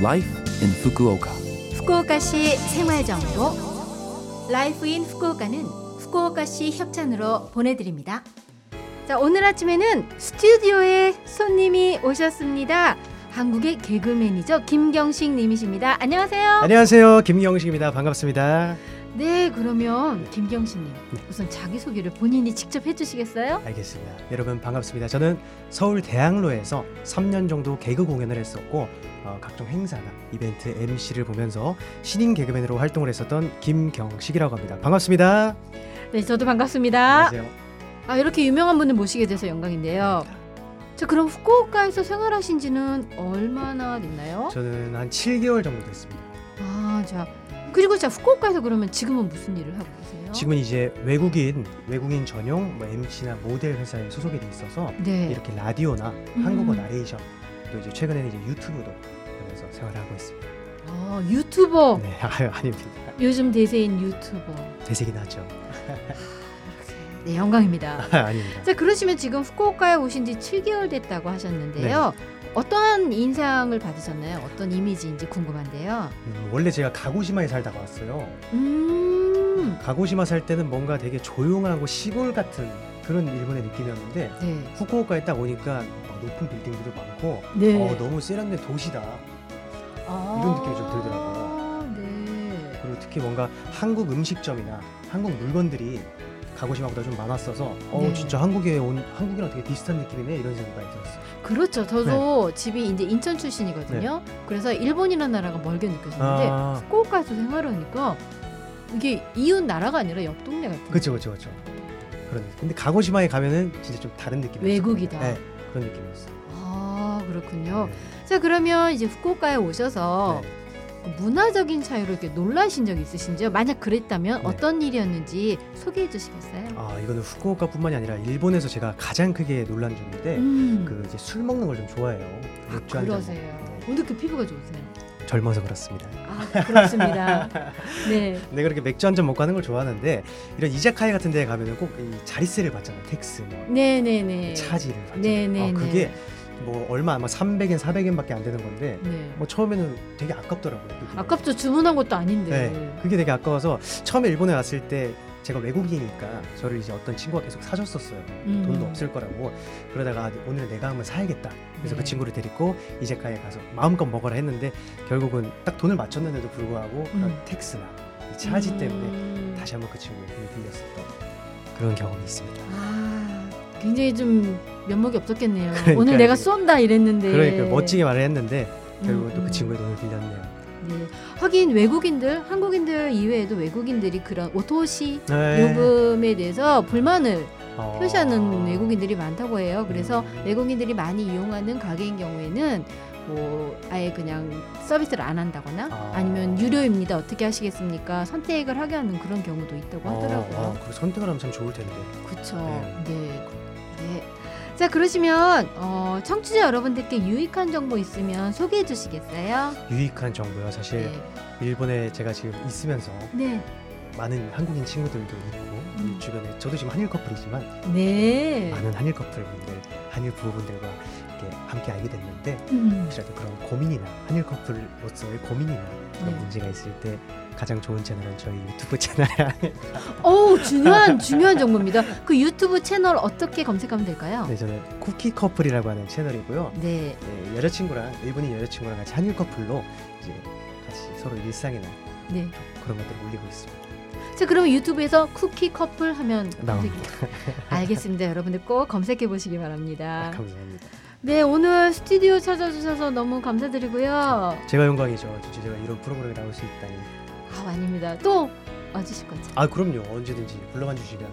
Life in Fukuoka. 후쿠오카시 생활정보 Life in Fukuoka는 후쿠오카시 협찬으로 보내드립니다. 자 오늘 아침에는 스튜디오에 손님이 오셨습니다. 한국의 개그맨이죠 김경식 님이십니다. 안녕하세요. 안녕하세요. 김경식입니다. 반갑습니다. 네 그러면 김경식 님 네. 우선 자기 소개를 본인이 직접 해 주시겠어요? 알겠습니다. 여러분 반갑습니다. 저는 서울 대학로에서 3년 정도 개그 공연을 했었고 어, 각종 행사나 이벤트 MC를 보면서 신인 개그맨으로 활동을 했었던 김경식이라고 합니다. 반갑습니다. 네 저도 반갑습니다. 안녕하세요. 아 이렇게 유명한 분을 모시게 돼서 영광인데요. 자 그럼 후쿠오카에서 생활하신 지는 얼마나 됐나요? 저는 한 7개월 정도 됐습니다. 아, 자. 그리고 자, 후쿠오카에서 그러면 지금은 무슨 일을 하고 계세요? 지금은 이제 외국인 외국인 전용 뭐 MC나 모델 회사에 소속이 돼 있어서 네. 이렇게 라디오나 음. 한국어 나레이션 또 이제 최근에는 이제 유튜브도 하면서 생활하고 있습니다. 어, 유튜버. 네, 아유 아닙니다. 요즘 대세인 유튜버. 되새긴 하죠. 네, 영광입니다. 아닙니다. 자, 그러시면 지금 후쿠오카에 오신 지 7개월 됐다고 하셨는데요. 네. 어떠한 인상을 받으셨나요? 어떤 이미지인지 궁금한데요. 음, 원래 제가 가고시마에 살다가 왔어요. 음. 가고시마 살 때는 뭔가 되게 조용하고 시골 같은 그런 일본의 느낌이었는데 네. 후쿠오카에 딱 오니까 막 높은 빌딩들도 많고 네. 어, 너무 세련된 도시다. 아, 이런 느낌이 좀 들더라고요. 네. 그리고 특히 뭔가 한국 음식점이나 한국 물건들이 가고시마보다 좀 많았어서 어 네. 진짜 한국에 온 한국이랑 되게 비슷한 느낌이네 이런 생각이 들었어요. 그렇죠. 저도 네. 집이 이제 인천 출신이거든요. 그래서 일본이라는 나라가 멀게 느껴졌는데 아, 후쿠오카에서 생활하니까 이게 이웃 나라가 아니라 옆 동네 같은 그렇죠, 그렇죠, 그렇죠. 그런 느낌. 근데 가고시마에 가면은 진짜 좀 다른 느낌이었어요. 외국이다. 네, 그런 느낌이었어요. 아 그렇군요. 네. 자 그러면 이제 후쿠오카에 오셔서 네. 그 문화적인 차이로 이렇게 놀라신 적 있으신지요? 만약 그랬다면 네. 어떤 일이었는지 소개해 주시겠어요? 아 이거는 후쿠오카뿐만이 아니라 일본에서 제가 가장 크게 놀란 점인데 음. 그 이제 술 먹는 걸 좀 좋아해요. 아, 맥주 그러세요. 오늘 그 피부가 좋으세요? 젊어서 그렇습니다. 아 그렇습니다. 네. 내가 그렇게 맥주 한 잔 먹고 하는 걸 좋아하는데 이런 이자카야 같은 데 가면은 꼭 이 자리세를 받잖아요. tax, 뭐 네 네 네. 차지를 받잖아요. 네네네. 아, 그게 뭐 얼마 아마 300엔, 400엔밖에 안 되는 건데 네. 뭐 처음에는 되게 아깝더라고요. 그게. 아깝죠. 주문한 것도 아닌데. 네, 그게 되게 아까워서 처음에 일본에 왔을 때 제가 외국인이니까 저를 이제 어떤 친구가 계속 사줬었어요. 음. 돈도 없을 거라고 그러다가 아, 오늘 내가 한번 사야겠다. 그래서 네. 그 친구를 데리고 이제카에 가서 마음껏 먹어라 했는데 결국은 딱 돈을 맞췄는데도 불구하고 그런 음. 텍스나 이 차지 때문에 음. 다시 한번 그 친구의 돈을 빌렸었던 그런 경험이 있습니다. 아, 굉장히 좀 면목이 없었겠네요. 그러니까요. 오늘 내가 쏜다 이랬는데. 그러니까 멋지게 말을 했는데 결국은 음, 또 음. 그 친구의 돈을 빌렸네요. 네. 하긴 외국인들, 한국인들 이외에도 외국인들이 그런 오토시 네. 요금에 대해서 불만을 어. 표시하는 외국인들이 많다고 해요. 그래서 음. 외국인들이 많이 이용하는 가게인 경우에는 뭐 아예 그냥 서비스를 안 한다거나 아. 아. 니면 유료입니다. 어떻게 하시겠습니까? 선택을 하게 하는 그런 경우도 있다고 어, 하더라고요. 어, 그 선택을 하면 참 좋을 텐데. 그렇죠. 네. 네. 네. 자 그러시면 어, 청취자 여러분들께 유익한 정보 있으면 소개해 주시겠어요? 유익한 정보요. 사실 네. 일본에 제가 지금 있으면서 네. 많은 한국인 친구들도 있고 음. 주변에 저도 지금 한일 커플이지만 네. 많은 한일 커플분들, 한일 부부분들과 이렇게 함께 알게 됐는데 음. 혹시라도 그런 고민이나 한일 커플로서의 고민이나 그런 네. 문제가 있을 때 가장 좋은 채널은 저희 유튜브 채널. 오 중요한 중요한 정보입니다. 그 유튜브 채널 어떻게 검색하면 될까요? 네, 저는 쿠키 커플이라고 하는 채널이고요. 네. 네, 여자친구랑 일본인 여자친구랑 같이 한일 커플로 이제 같이 서로 일상이나 네. 그런 것들을 올리고 있습니다. 자 그러면 유튜브에서 쿠키 커플 하면 나옵니다. 알겠습니다. 여러분들 꼭 검색해 보시기 아, 바랍니다. 감사합니다. 네 오늘 스튜디오 찾아주셔서 너무 감사드리고요. 제가 영광이죠. 제가 이런 프로그램에 나올 수 있다니. 아 아닙니다. 또 와주실 거죠? 아 그럼요. 언제든지 불러만 주시면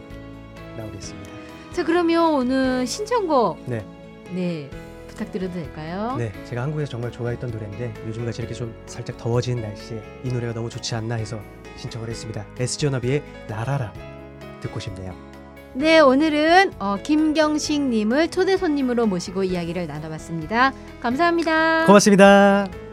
나오겠습니다. 자 그러면 오늘 신청곡 네. 네 부탁드려도 될까요? 네, 제가 한국에서 정말 좋아했던 노래인데 요즘같이 이렇게 좀 살짝 더워지는 날씨에 이 노래가 너무 좋지 않나 해서 신청을 했습니다. 워너비의 나라라 듣고 싶네요. 네, 오늘은 어, 김경식님을 초대 손님으로 모시고 이야기를 나눠봤습니다. 감사합니다. 고맙습니다.